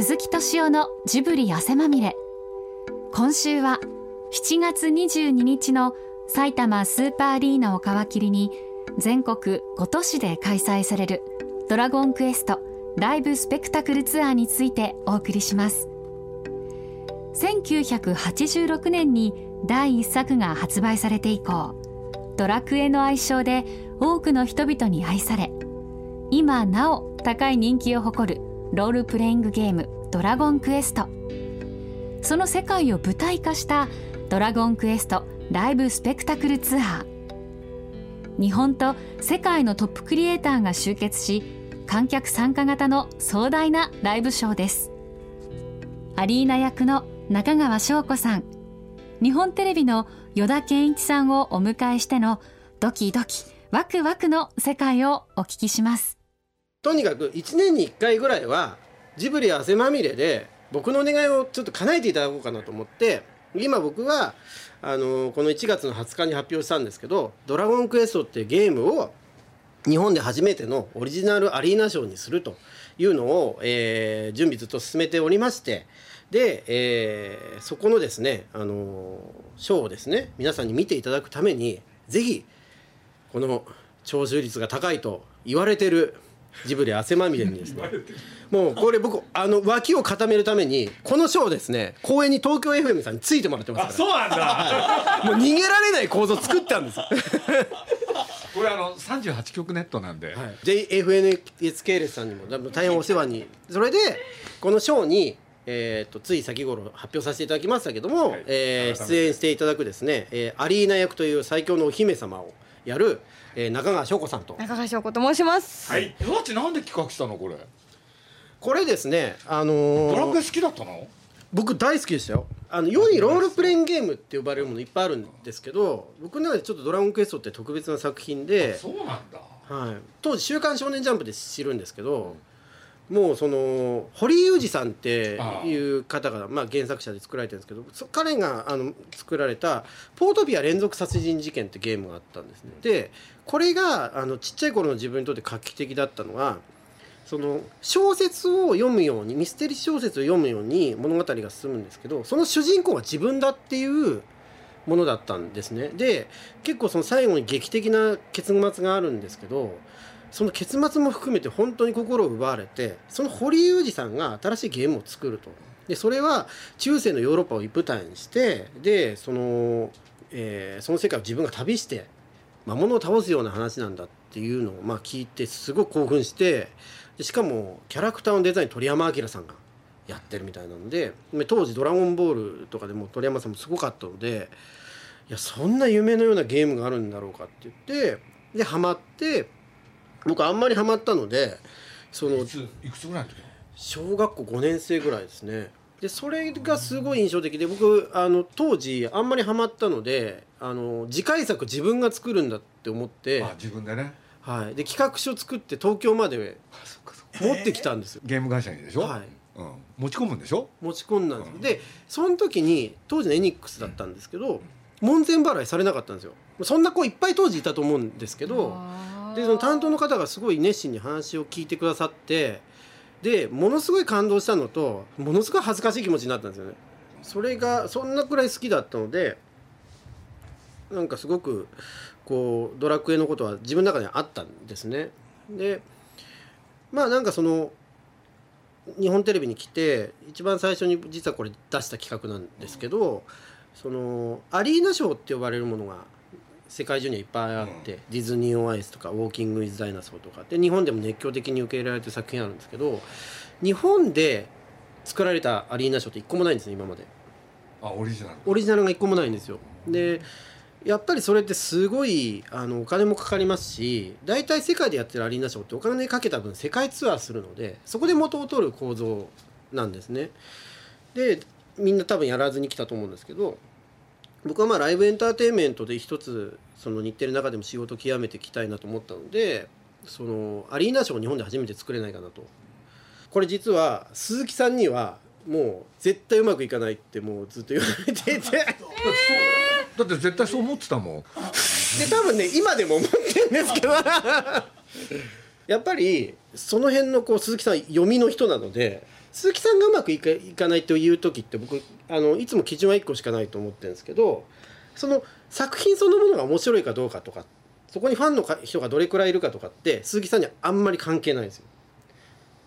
鈴木敏夫のジブリ汗まみれ。今週は7月22日の埼玉スーパーアリーナを皮切りに全国5都市で開催されるドラゴンクエストライブスペクタクルツアーについてお送りします。1986年に第1作が発売されて以降ドラクエの愛称で多くの人々に愛され今なお高い人気を誇るロールプレイングゲーム「ドラゴンクエスト」その世界を舞台化した「ドラゴンクエストライブスペクタクルツアー」日本と世界のトップクリエイターが集結し観客参加型の壮大なライブショーです。アリーナ役の中川翔子さん。日本テレビの依田健一さんをお迎えしてのドキドキワクワクの世界をお聞きします。とにかく1年に1回ぐらいはジブリ汗まみれで僕のお願いをちょっと叶えていただこうかなと思って今僕はあのこの1月の20日に発表したんですけど「ドラゴンクエスト」っていうゲームを日本で初めてのオリジナルアリーナショーにするというのを、えー、準備ずっと進めておりましてで、えー、そこのですね、あのショーをですね皆さんに見ていただくためにぜひこの聴取率が高いと言われてるジブリ汗まみれにですね。もうこれ僕あの脇を固めるためにこのショーですね公園に東京 FM さんについてもらってますそうなんだ。もう逃げられない構造作ったんです。これあの38局ネットなんで、はい、JFNS 系列さんにも大変お世話に。それでこのショーにえーと、つい先頃発表させていただきましたけども、はい、えー、出演していただくですね、えー、アリーナ役という最強のお姫様をやる、えー、中川翔子さんと。中川翔子と申します。はい。えわちなんで企画したのこれ？これですねあのー、ドラクエ好きだったの？僕大好きでしたよ。あの良いロールプレインゲームって呼ばれるものいっぱいあるんですけど僕の中でちょっと「ドラゴンクエスト」って特別な作品でそうなんだ、はい、当時「週刊少年ジャンプ」で知るんですけど、もうその堀裕二さんっていう方がまあ原作者で作られてるんですけど彼があの作られた「ポートピア連続殺人事件」ってゲームがあったんですね。でこれがあのちっちゃい頃の自分にとって画期的だったのはその小説を読むようにミステリー小説を読むように物語が進むんですけどその主人公は自分だっていうものだったんですね。で結構その最後に劇的な結末があるんですけどその結末も含めて本当に心を奪われてその堀裕二さんが新しいゲームを作ると。でそれは中世のヨーロッパを一舞台にしてでその,、えー、その世界を自分が旅して魔物を倒すような話なんだっていうのをまあ聞いてすごく興奮してでしかもキャラクターのデザイン鳥山明さんがやってるみたいなので当時「ドラゴンボール」とかでも鳥山さんもすごかったのでいやそんな夢のようなゲームがあるんだろうかって言ってでハマって僕あんまりハマったのでそのいくつぐらいの時小学校5年生ぐらいですね。でそれがすごい印象的で僕あの当時あんまりハマったのであの次回作自分が作るんだって思ってあ自分でね。はい、で企画書作って東京まで持ってきたんですよ、ゲーム会社にでしょ、はい。うん、持ち込むんでしょ？持ち込んだんです、うん、でその時に当時のエニックスだったんですけど、門前払いされなかったんですよ。そんな子いっぱい当時いたと思うんですけどでその担当の方がすごい熱心に話を聞いてくださってでものすごい感動したのとものすごい恥ずかしい気持ちになったんですよね。それがそんなくらい好きだったのでなんかすごくこうドラクエのことは自分の中にあったんですね。でまあなんかその日本テレビに来て一番最初に実はこれ出した企画なんですけどそのアリーナショーって呼ばれるものが世界中にはいっぱいあって、うん、ディズニー・オン・アイスとかウォーキング・ウィズ・ダイナソーとかで日本でも熱狂的に受け入れられてる作品あるんですけど日本で作られたアリーナショーって一個もないんですね今まで。あオリジナル。オリジナルが一個もないんですよ。でやっぱりそれってすごいあのお金もかかりますし大体世界でやってるアリーナショーってお金かけた分世界ツアーするのでそこで元を取る構造なんですね。でみんな多分やらずに来たと思うんですけど僕はまあライブエンターテインメントで一つその日テレの中でも仕事を極めていきたいなと思ったのでそのアリーナショーを日本で初めて作れないかなと。これ実は鈴木さんにはもう絶対うまくいかないってもうずっと言われていて。だって絶対そう思ってたもん。で多分ね今でも思ってるんですけど。やっぱりその辺のこう鈴木さん読みの人なので鈴木さんがうまくいかいかないという時って僕あのいつも基準は1個しかないと思ってるんですけどその作品そのものが面白いかどうかとかそこにファンの人がどれくらいいるかとかって鈴木さんにはあんまり関係ないんですよ。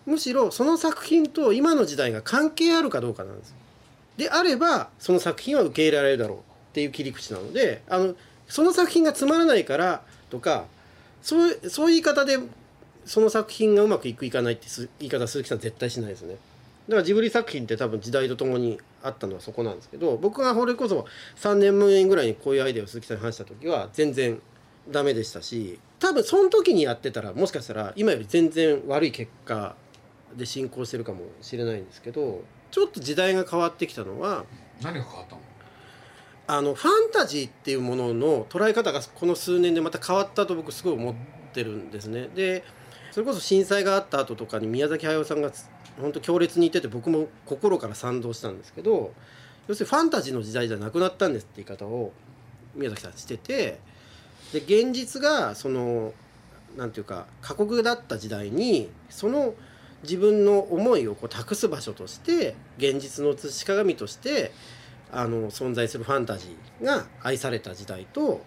むしろその作品と今の時代が関係あるかどうかなんですよであればその作品は受け入れられるだろうっていう切り口なのであのその作品がつまらないからとかそうそういう言い方でその作品がうまくいくいかないって言い方鈴木さん絶対しないですね。だからジブリ作品って多分時代とともにあったのはそこなんですけど僕がこれこそ3年前ぐらいにこういうアイデアを鈴木さんに話した時は全然ダメでしたし多分その時にやってたらもしかしたら今より全然悪い結果で進行してるかもしれないんですけどちょっと時代が変わってきたのは何が変わったの？あのファンタジーっていうものの捉え方がこの数年でまた変わったと僕すごい思ってるんですね。でそれこそ震災があった後とかに宮崎駿さんが本当強烈に言ってて僕も心から賛同したんですけど要するにファンタジーの時代じゃなくなったんですって言い方を宮崎さんしててで現実がその何て言うか過酷だった時代にその自分の思いをこう託す場所として現実の映し鏡としてあの存在するファンタジーが愛された時代と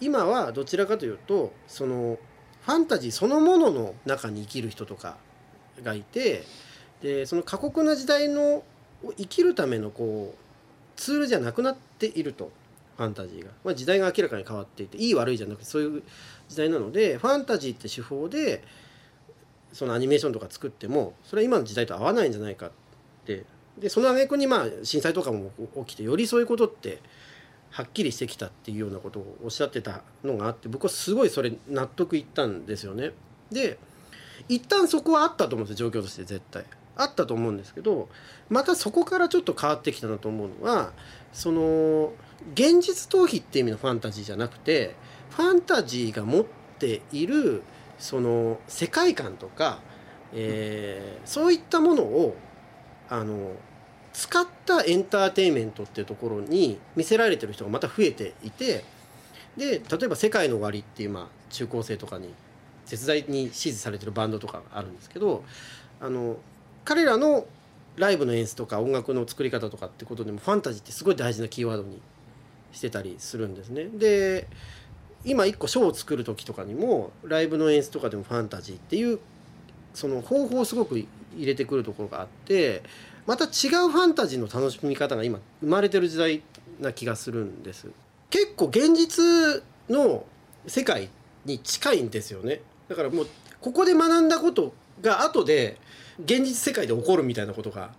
今はどちらかというとそのファンタジーそのものの中に生きる人とかがいてでその過酷な時代の生きるためのこうツールじゃなくなっているとファンタジーが、まあ、時代が明らかに変わっていていい悪いじゃなくてそういう時代なのでファンタジーって手法でそのアニメーションとか作ってもそれは今の時代と合わないんじゃないかってでその挙句にまあ震災とかも起きてよりそういうことってはっきりしてきたっていうようなことをおっしゃってたのがあって僕はすごいそれ納得いったんですよね。で一旦そこはあったと思うんですよ状況として絶対。あったと思うんですけどまたそこからちょっと変わってきたなと思うのはその現実逃避っていう意味のファンタジーじゃなくてファンタジーが持っているその世界観とか、えー、そういったものをあの使ったエンターテインメントっていうところに見せられてる人がまた増えていてで例えば「世界の終わり」っていう、まあ、中高生とかに絶大に支持されてるバンドとかがあるんですけどあの彼らのライブの演出とか音楽の作り方とかってことでもファンタジーってすごい大事なキーワードにしてたりするんですね。で今一個ショーを作る時とかにもライブの演出とかでもファンタジーっていうその方法をすごく入れてくるところがあってまた違うファンタジーの楽しみ方が今生まれてる時代な気がするんです結構現実の世界に近いんですよねだからもうここで学んだことが後で現実世界で起こるみたいなことが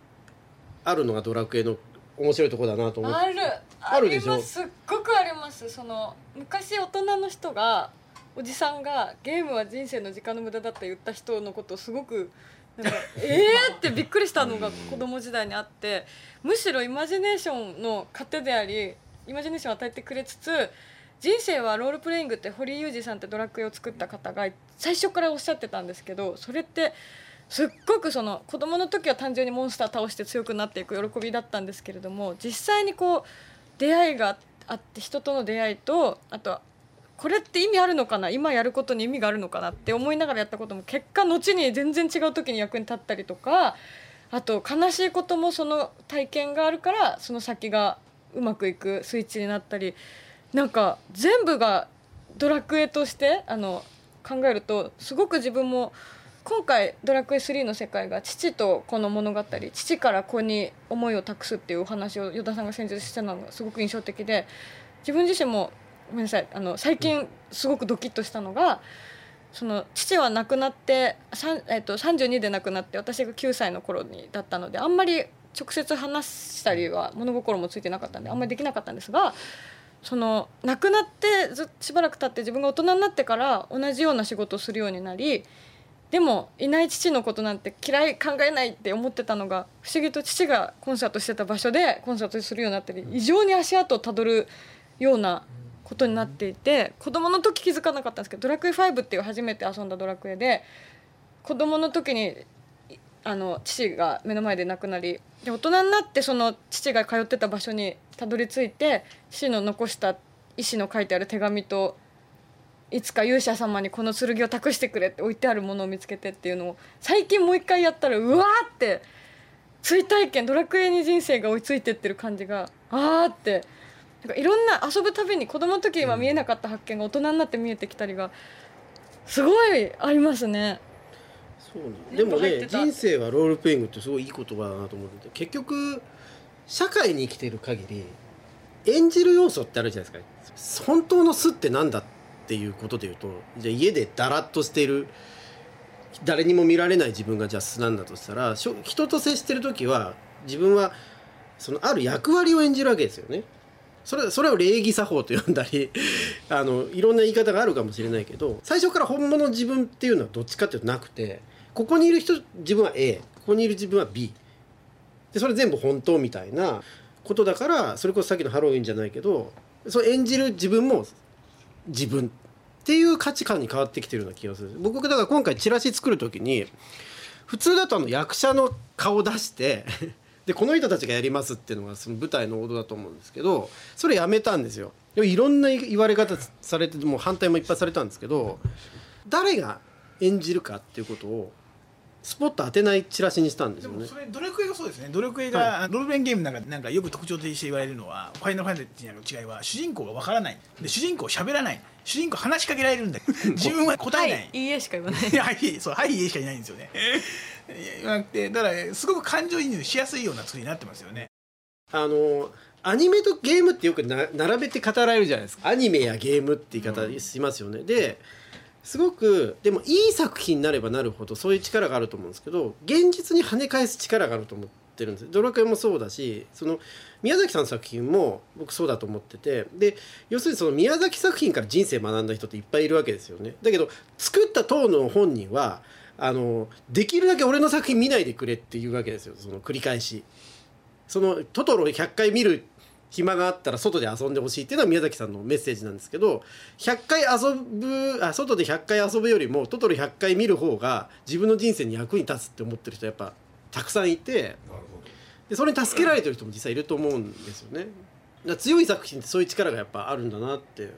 あるのがドラクエの面白いところだなと思ってあるあります。すっごくあります。その昔大人の人がおじさんがゲームは人生の時間の無駄だって言った人のことをすごくなんか えーってびっくりしたのが子供時代にあってむしろイマジネーションの糧でありイマジネーションを与えてくれつつ人生はロールプレイングって堀井裕二さんってドラクエを作った方が最初からおっしゃってたんですけどそれってすっごくその子供の時は単純にモンスター倒して強くなっていく喜びだったんですけれども実際にこう出会いがあって人との出会いとあとこれって意味あるのかな今やることに意味があるのかなって思いながらやったことも結果後に全然違う時に役に立ったりとかあと悲しいこともその体験があるからその先がうまくいくスイッチになったりなんか全部がドラクエとしてあの考えるとすごく自分も今回「ドラクエ3」の世界が父と子の物語父から子に思いを託すっていうお話を依田さんが先日したのがすごく印象的で自分自身もごめんなさいあの最近すごくドキッとしたのがその父は亡くなって、えっと、32で亡くなって私が9歳の頃にだったのであんまり直接話したりは物心もついてなかったんであんまりできなかったんですがその亡くなってずしばらく経って自分が大人になってから同じような仕事をするようになりでもいない父のことなんて嫌い考えないって思ってたのが不思議と父がコンサートしてた場所でコンサートするようになったり異常に足跡をたどるようなことになっていて子供の時気づかなかったんですけど「ドラクエ5」っていう初めて遊んだドラクエで子供の時にあの父が目の前で亡くなりで大人になってその父が通ってた場所にたどり着いて父の残した意思の書いてある手紙といつか勇者様にこの剣を託してくれって置いてあるものを見つけてっていうのを最近もう一回やったらうわーって追体験ドラクエに人生が追いついてってる感じがあーってなんかいろんな遊ぶたびに子供の時は見えなかった発見が大人になって見えてきたりがすごいありますね。そうねでもね人生はロールプレイングってすごいいい言葉だなと思ってて結局社会に生きてる限り演じる要素ってあるじゃないですか。本当の素ってなんだっていうことで言うとじゃあ家でだらっとしている誰にも見られない自分がじゃあ素なんだとしたら人と接してる時は自分はそのある役割を演じるわけですよね。それそれを礼儀作法と呼んだりあのいろんな言い方があるかもしれないけど最初から本物の自分っていうのはどっちかっていうとなくてここにいる人自分は A ここにいる自分は B でそれ全部本当みたいなことだからそれこそさっきのハロウィンじゃないけどそう演じる自分も自分っていう価値観に変わってきてるような気がする。僕だから今回チラシ作る時に普通だとあの役者の顔出して でこの人たちがやりますっていうのがその舞台の王道だと思うんですけどそれやめたんですよ。でもいろんな言われ方されてもう反対もいっぱいされたんですけど誰が演じるかっていうことをスポット当てないチラシにしたんですよね。でもそれドラクエがそうですね。ドラクエが、ロールプレインゲームなんかなんかよく特徴的にして言われるのはファイナルファンタジーの違いは主人公がわからない。で主人公喋らない。主人公話しかけられるんだ 自分は答えない、はい、いいえしか言わない。いやはいそうはい家しかいないんですよね。いやなくてだからすごく感情移入しやすいような作りになってますよね。あのアニメとゲームってよくな並べて語られるじゃないですか。アニメやゲームって言い方しますよね、ですごくでもいい作品になればなるほどそういう力があると思うんですけど現実に跳ね返す力があると思ってるんです。ドラクエもそうだしその宮崎さんの作品も僕そうだと思っててで要するにその宮崎作品から人生学んだ人っていっぱいいるわけですよね。だけど作った当の本人はあのできるだけ俺の作品見ないでくれっていうわけですよ。その繰り返し。そのトトロ100回見る暇があったら外で遊んでほしいっていうのは宮崎さんのメッセージなんですけど100回遊ぶあ外で100回遊ぶよりもトトロ100回見る方が自分の人生に役に立つって思ってる人やっぱたくさんいてでそれに助けられてる人も実際いると思うんですよね。だ強い作品ってそういう力がやっぱあるんだなって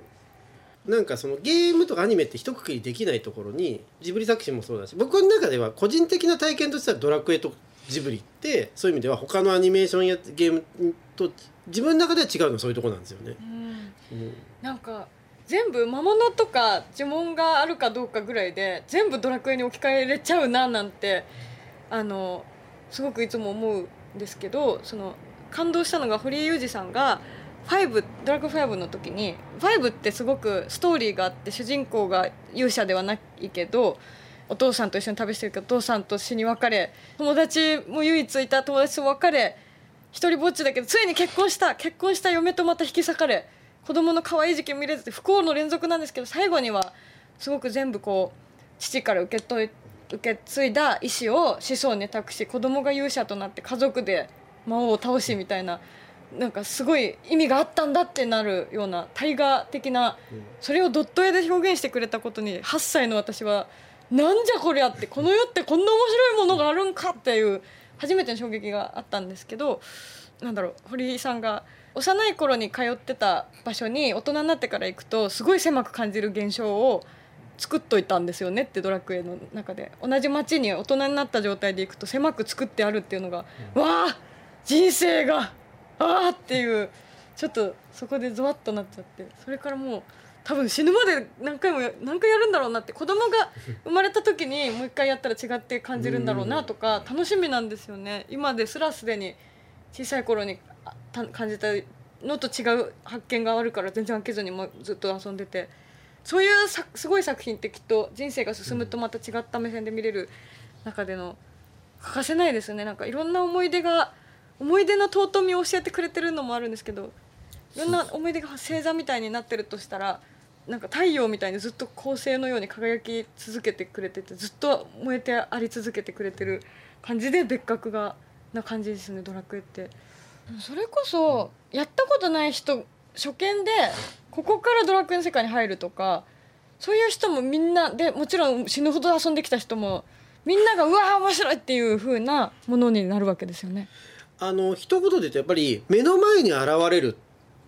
なんかそのゲームとかアニメって一括りできないところにジブリ作品もそうだし僕の中では個人的な体験としてはドラクエとジブリってそういう意味では他のアニメーションやゲームと自分の中では違うのはそういうところなんですよね。うんなんか全部魔物とか呪文があるかどうかぐらいで全部ドラクエに置き換えれちゃうななんてあのすごくいつも思うんですけどその感動したのが堀江裕二さんが5ドラクエ5の時に5ってすごくストーリーがあって主人公が勇者ではないけどお父さんと一緒に旅してるけどお父さんと死に別れ友達も唯一いた友達と別れ一人ぼっちだけどついに結婚した。結婚した嫁とまた引き裂かれ。子供の可愛い時期見れず不幸の連続なんですけど最後にはすごく全部こう父から受け取り受け継いだ意思を子孫に託し子供が勇者となって家族で魔王を倒しみたいななんかすごい意味があったんだってなるような大河的なそれをドット絵で表現してくれたことに8歳の私はなんじゃこりゃってこの世ってこんな面白いものがあるんかっていう初めての衝撃があったんですけどなんだろう堀井さんが幼い頃に通ってた場所に大人になってから行くとすごい狭く感じる現象を作っといたんですよねってドラクエの中で。同じ街に大人になった状態で行くと狭く作ってあるっていうのが、わあ人生がああっていうちょっとそこでゾワッとなっちゃってそれからもう多分死ぬまで何回もや何回やるんだろうなって。子供が生まれた時にもう一回やったら違って感じるんだろうなとか楽しみなんですよね。今ですらすでに小さい頃に感じたのと違う発見があるから全然飽きずにもうずっと遊んでて。そういうさすごい作品ってきっと人生が進むとまた違った目線で見れる中での欠かせないですよね。なんかいろんな思い出が思い出の尊みを教えてくれてるのもあるんですけどいろんな思い出が星座みたいになってるとしたらなんか太陽みたいにずっと恒星のように輝き続けてくれててずっと燃えてあり続けてくれてる感じで別格がな感じですねドラクエって。それこそやったことない人初見でここからドラクエの世界に入るとかそういう人もみんなでもちろん死ぬほど遊んできた人もみんながうわー面白いっていう風なものになるわけですよね。あの一言で言うとやっぱり目の前に現れる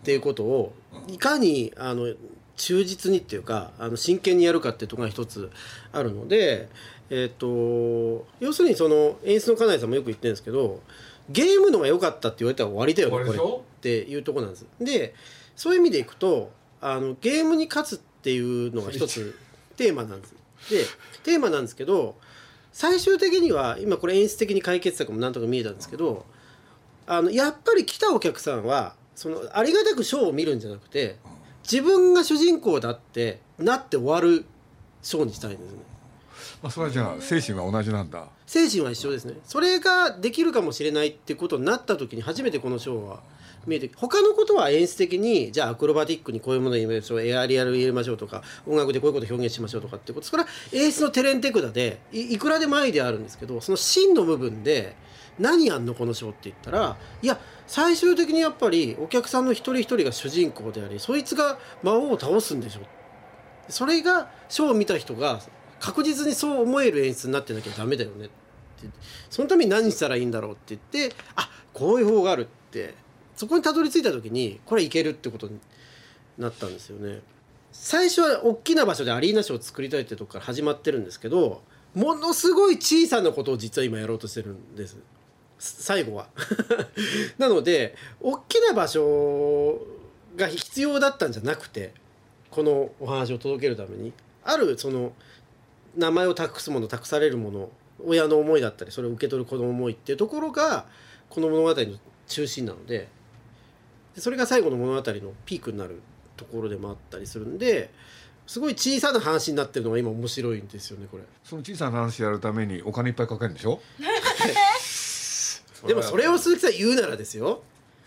っていうことをいかにあの忠実にっていうかあの真剣にやるかっていうところが一つあるので、えー、と要するにその演出の金井さんもよく言ってるんですけどゲームのが良かったって言われたら終わりだよねこれっていうところなんです。でそういう意味でいくとあのゲームに勝つっていうのが一つテーマなんです。でテーマなんですけど最終的には今これ演出的に解決策もなんとか見えたんですけどあのやっぱり来たお客さんはそのありがたくショーを見るんじゃなくて自分が主人公だってなって終わるショーにしたいんですね。まあ、それはじゃあ精神は同じなんだ精神は一緒ですねそれができるかもしれないってことになった時に初めてこのショーは見えて他のことは演出的にじゃあアクロバティックにこういうものを入れましょうエアリアル入れましょうとか音楽でこういうことを表現しましょうとかってことそれは演出のテレンテクダでいくらでもアイデアあるんですけどその真の部分で何やんのこのショーって言ったらいや最終的にやっぱりお客さんの一人一人が主人公でありそいつが魔王を倒すんでしょ。それがショーを見た人が確実にそう思える演出になってなきゃダメだよねってそのために何したらいいんだろうって言ってあこういう方があるってそこにたどり着いた時にこれいけるってことになったんですよね。最初は大きな場所でアリーナショーを作りたいってとこから始まってるんですけどものすごい小さなことを実は今やろうとしてるんです最後は なので大きな場所が必要だったんじゃなくてこのお話を届けるためにあるその名前を託すもの託されるもの親の思いだったりそれを受け取る子の思いっていうところがこの物語の中心なのでそれが最後の物語のピークになるところでもあったりするんですごい小さな話になってるのが今面白いんですよねこれ。その小さな話やるためにお金いっぱいかけるんでしょ？でもそれを鈴木さん言うならですよ。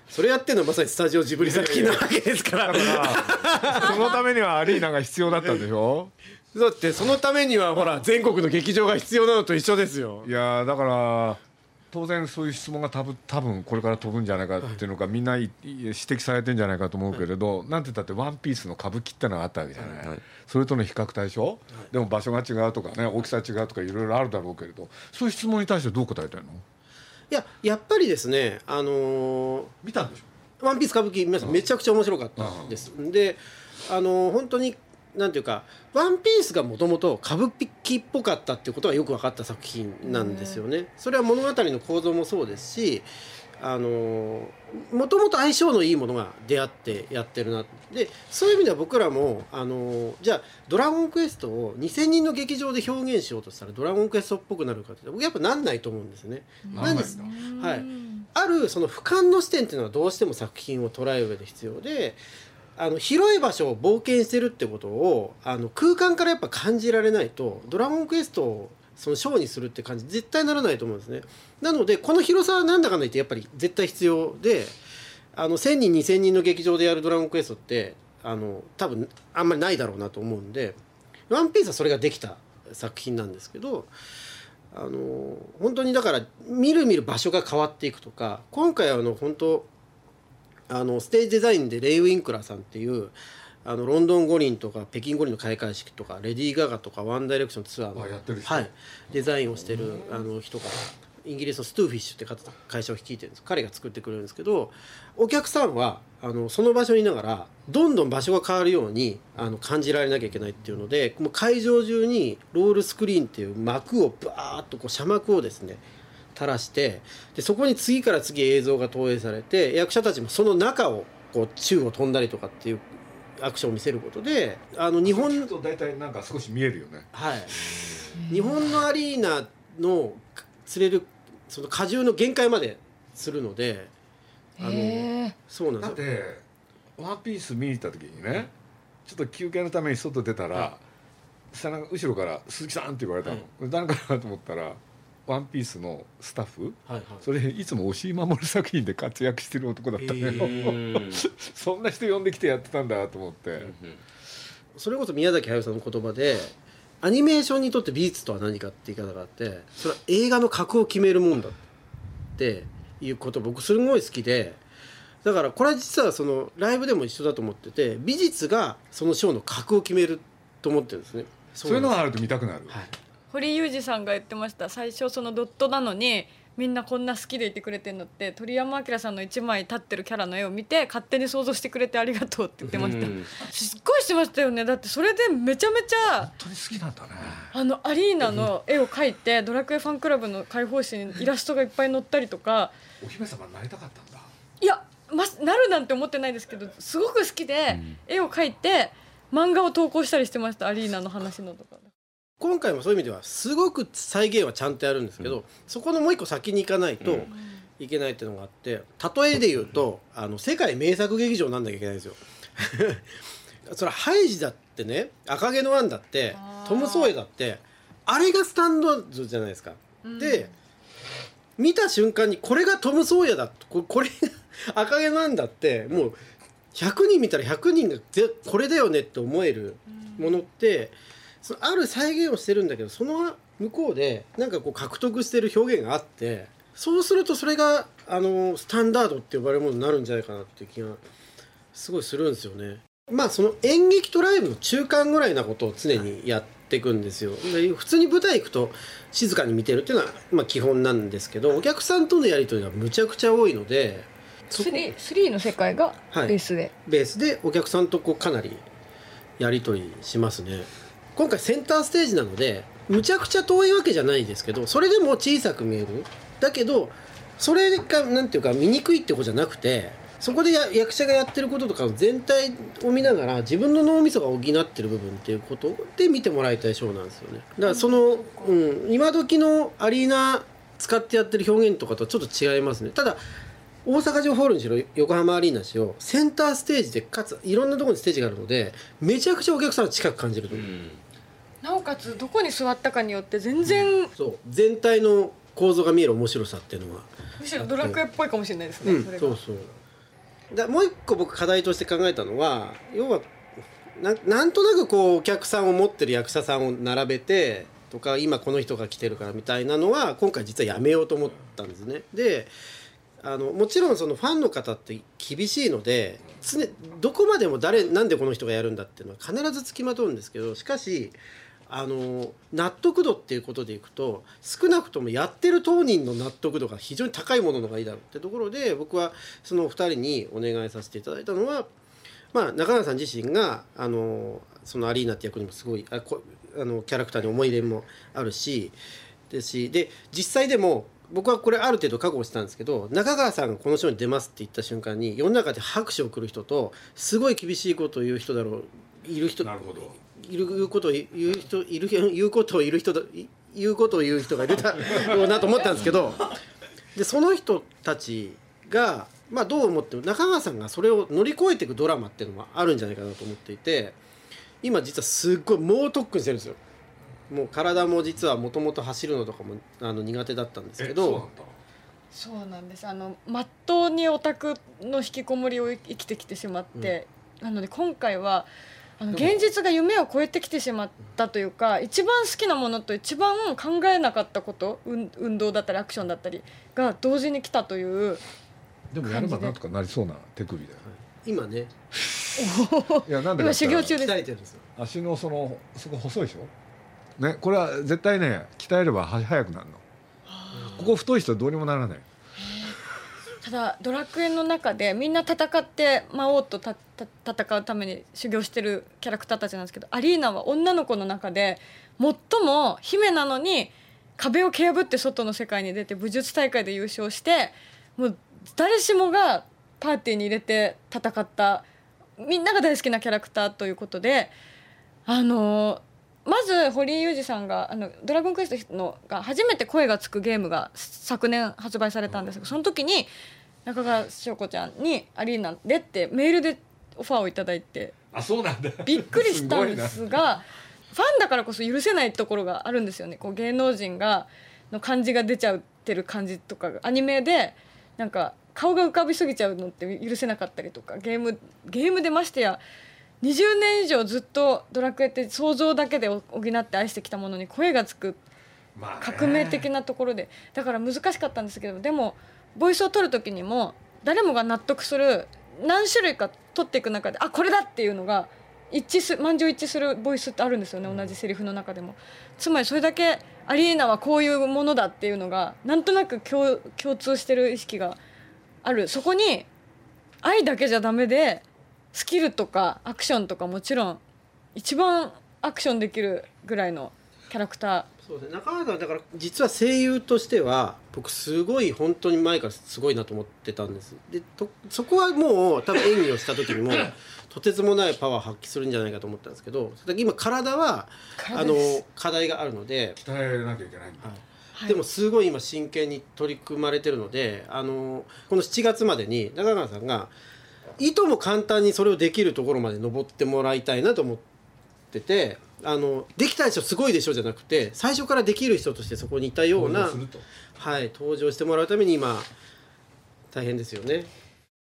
それやってるのはまさにスタジオジブリ作品なわけですから。そのためにはアリーナが必要だったんでしょ？だってそのためにはほら全国の劇場が必要なのと一緒ですよ。いやだから当然そういう質問が多分多分これから飛ぶんじゃないかっていうのがみんな指摘されてんじゃないかと思うけれど、なんて言ったって「ワンピースの歌舞伎ってのがあったわけじゃない、はい、それとの比較対象、でも場所が違うとかね大きさ違うとかいろいろあるだろうけれど。そういう質問に対してどう答えたいの？いややっぱりですねあのー、見たんでしょ？ワンピース歌舞伎皆さんめちゃくちゃ面白かったです。であのー、本当になんていうか「ワンピースがもともと歌舞伎っぽかったっていうことがよく分かった作品なんですよね。それは物語の構造もそうですしあのもともと相性のいいものが出会ってやってるな。でそういう意味では僕らもあのじゃあ「ドラゴンクエスト」を2,000人の劇場で表現しようとしたら「ドラゴンクエスト」っぽくなるかって僕やっぱなんないと思うんですね。なんですはい、あるその俯瞰の視点っていうのはどうしても作品を捉える上で必要であの広い場所を冒険してるってことをあの空間からやっぱ感じられないと「ドラゴンクエスト」をそのショーにするって感じ絶対ならないと思うんですね。なのでこの広さはなんだかんだ言ってやっぱり絶対必要であの1,000人2,000人の劇場でやる「ドラゴンクエスト」ってあの多分あんまりないだろうなと思うんで「ワンピースはそれができた作品なんですけど。あの本当にだから見る見る場所が変わっていくとか今回はあの本当あのステージデザインでレイ・ウィンクラーさんっていうあのロンドン五輪とか北京五輪の開会式とかレディー・ガガとかワンダイレクションツアーの、はい、デザインをしてるあの人がイギリスの Stufish って会社を率いてるんです。彼が作ってくれるんですけどお客さんはあのその場所にいながらどんどん場所が変わるようにあの感じられなきゃいけないっていうのでもう会場中にロールスクリーンっていう幕をバーッとこう遮幕をですね垂らしてでそこに次から次映像が投影されて役者たちもその中をこう宙を飛んだりとかっていうアクションを見せることであの日本と大体なんか少し見えるよね。はい。日本のアリーナの釣れるその荷重の限界までするのであのそうなんですだってワンピース見に行った時にねちょっと休憩のために外出たら、はい、後ろから「鈴木さん」って言われたの、はい、誰かなと思ったらワンピースのスタッフ、はいはい、それいつも押井守作品で活躍してる男だったのよ、えー、そんな人呼んできてやってたんだと思って、うんうん、それこそ宮崎駿さんの言葉でアニメーションにとって美術とは何かって言い方があってそれは映画の格を決めるもんだっていうこと僕すごい好きでだからこれは実はそのライブでも一緒だと思ってて美術がそのショーの格を決めると思ってるんですね。そういうのがあると見たくなる、はい堀裕二さんが言ってました。最初そのドットなのにみんなこんな好きでいてくれてるのって鳥山明さんの一枚立ってるキャラの絵を見て勝手に想像してくれてありがとうって言ってました、うん。すっごいしてましたよね。だってそれでめちゃめちゃ本当に好きなんだね。あのアリーナの絵を描いてドラクエファンクラブの開放誌にイラストがいっぱい載ったりとか。お姫様になりたかったんだ。いや、ま、なるなんて思ってないですけどすごく好きで絵を描いて漫画を投稿したりしてました。アリーナの話のとか今回もそういう意味ではすごく再現はちゃんとやるんですけど、そこのもう一個先に行かないといけないっていうのがあって例えで言うとあの世界名作劇場なんなきゃいけないんですよ。それハイジだってね赤毛のアンだってトム・ソーヤだってあれがスタンダードじゃないですか。で見た瞬間にこれがトム・ソーヤだここれが 赤毛のアンだってもう100人見たら100人がぜこれだよねって思えるものってそのある再現をしてるんだけどその向こうでなんかこう獲得してる表現があってそうするとそれがあのスタンダードって呼ばれるものになるんじゃないかなっていう気がすごいするんですよね。まあその演劇とライブの中間ぐらいなことを常にやっていくんですよ。で普通に舞台行くと静かに見てるっていうのはまあ基本なんですけどお客さんとのやり取りがむちゃくちゃ多いのでそこ 3, 3の世界がはい。ベースで、ベースでお客さんとこうかなりやり取りしますね今回センターステージなのでむちゃくちゃ遠いわけじゃないですけどそれでも小さく見える。だけどそれがなんていうか見にくいってことじゃなくてそこでや役者がやってることとか全体を見ながら自分の脳みそが補ってる部分っていうことで見てもらいたいショーなんですよね。だからその、うん、今時のアリーナ使ってやってる表現とかとはちょっと違いますね。ただ大阪城ホールにしろ横浜アリーナにしろセンターステージでかついろんなところにステージがあるのでめちゃくちゃお客さんは近く感じると思う、なおかつどこに座ったかによって全然、そう。全体の構造が見える面白さっていうのはむしろドラクエっぽいかもしれないですね、うん。それが。そうそう。だもう一個僕課題として考えたのは要はななんとなくこうお客さんを持ってる役者さんを並べてとか今この人が来てるからみたいなのは今回実はやめようと思ったんですね。であのもちろんそのファンの方って厳しいので常どこまでも誰なんでこの人がやるんだっていうのは必ずつきまとうんですけどしかしあの納得度っていうことでいくと少なくともやってる当人の納得度が非常に高いもののがいいだろうってところで僕はそのお二人にお願いさせていただいたのは、まあ、中川さん自身があのそのアリーナって役にもすごいあこあのキャラクターに思い入れもあるしですしで実際でも僕はこれある程度覚悟してたんですけど中川さんがこのショーに出ますって言った瞬間に世の中で拍手を送る人とすごい厳しいことを言う人だろういる人なるほど。る言うことを言う人いる言うことを言う人だい言うことを言う人がいるだろうなと思ったんですけどでその人たちが、まあ、どう思っても中川さんがそれを乗り越えていくドラマっていうのもあるんじゃないかなと思っていて今実はすっごい猛特訓してるんですよ。もう体も実はもともと走るのとかもあの苦手だったんですけど。えそうなんだそうなんです。あのまっとうにオタクの引きこもりを生きてきてしまって、なので今回は現実が夢を超えてきてしまったというか一番好きなものと一番考えなかったこと運運動だったりアクションだったりが同時に来たというでもやればなんとかなりそうな手首だよ今ね。いやなんでか今修行中です。鍛えてるんですよ。足のそのそこ細いでしょ？ねこれは絶対ね鍛えればは速くなるの。ここ太い人はどうにもならないただドラクエの中でみんな戦って魔王とた戦うために修行してるキャラクターたちなんですけどアリーナは女の子の中で最も姫なのに壁を蹴破って外の世界に出て武術大会で優勝してもう誰しもがパーティーに入れて戦ったみんなが大好きなキャラクターということであのまず堀井裕二さんがあの「ドラゴンクエストの」が初めて声がつくゲームが昨年発売されたんですがその時に中川翔子ちゃんに「アリーナで」ってメールでオファーをいただいて。あそうなんだ。びっくりしたんですがファンだからこそ許せないところがあるんですよね。こう芸能人がの感じが出ちゃってる感じとかが。アニメでなんか顔が浮かびすぎちゃうのって許せなかったりとか。ゲームゲームでましてや20年以上ずっと「ドラクエ」って想像だけで補って愛してきたものに声がつく。革命的なところで。だから難しかったんですけどでもボイスを取る時にも誰もが納得する何種類か取っていく中であこれだっていうのが一致す満場一致するボイスってあるんですよね同じセリフの中でも。つまりそれだけアリーナはこういうものだっていうのがなんとなく共共通してる意識がある。そこに愛だけじゃダメでスキルとかアクションとかもちろん一番アクションできるぐらいのキャラクターそうですね。中川さんだから実は声優としては僕すごい本当に前からすごいなと思ってたんです。でとそこはもう多分演技をした時にも とてつもないパワー発揮するんじゃないかと思ったんですけど今体はあの課題があるので鍛えなきゃいけないんだ、はい、でもすごい今真剣に取り組まれてるのであのこの7月までに中川さんがいとも簡単にそれをできるところまで登ってもらいたいなと思っててあのできたでしょすごいでしょじゃなくて最初からできる人としてそこにいたようなはい登場してもらうために今大変ですよね。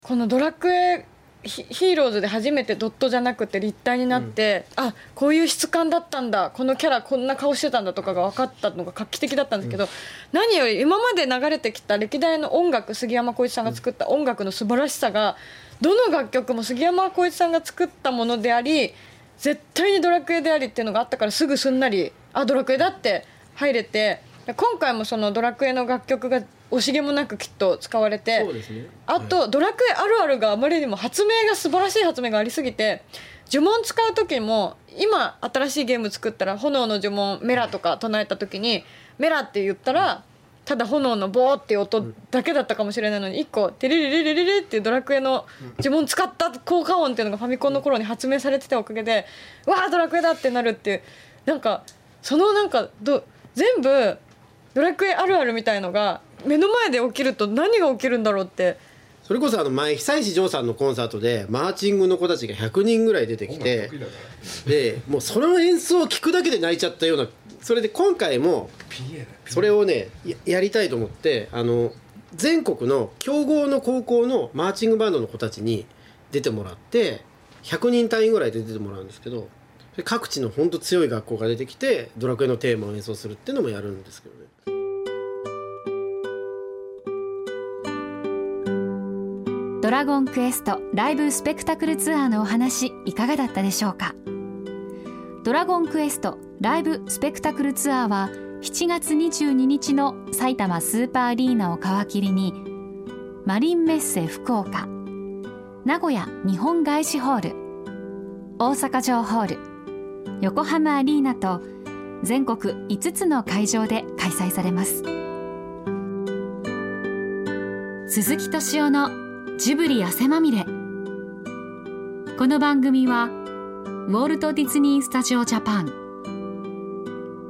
このドラクエヒーローズで初めてドットじゃなくて立体になって、うん、あこういう質感だったんだこのキャラこんな顔してたんだとかが分かったのが画期的だったんですけど、うん、何より今まで流れてきた歴代の音楽杉山浩一さんが作った音楽の素晴らしさがどの楽曲も杉山浩一さんが作ったものであり絶対にドラクエでありっていうのがあったからすぐすんなりあドラクエだって入れて今回もそのドラクエの楽曲が惜しげもなくきっと使われて、ね、あと、ドラクエあるあるがあまりにも発明が素晴らしい発明がありすぎて呪文使う時も今新しいゲーム作ったら炎の呪文メラとか唱えた時にメラって言ったらただ炎のボーっていう音だけだったかもしれないのに1個テレレレレレレっていうドラクエの呪文使った効果音っていうのがファミコンの頃に発明されてたおかげでわあドラクエだってなるっていう。なんかそのなんかど全部ドラクエあるあるみたいのが目の前で起きると何が起きるんだろうって。それこそあの前久石譲さんのコンサートでマーチングの子たちが100人ぐらい出てきてでもうその演奏を聞くだけで泣いちゃったようなそれで今回もそれをねやりたいと思ってあの全国の強豪の高校のマーチングバンドの子たちに出てもらって100人単位ぐらいで出てもらうんですけど各地の本当強い学校が出てきてドラクエのテーマを演奏するっていうのもやるんですけどね。ドラゴンクエストライブスペクタクルツアーのお話いかがだったでしょうか？ドラゴンクエストライブスペクタクルツアーは7月22日の埼玉スーパーアリーナを皮切りにマリンメッセ福岡名古屋日本外資ホール大阪城ホール横浜アリーナと全国5つの会場で開催されます。鈴木敏夫のジブリ汗まみれ。この番組はウォルト・ディズニー・スタジオ・ジャパン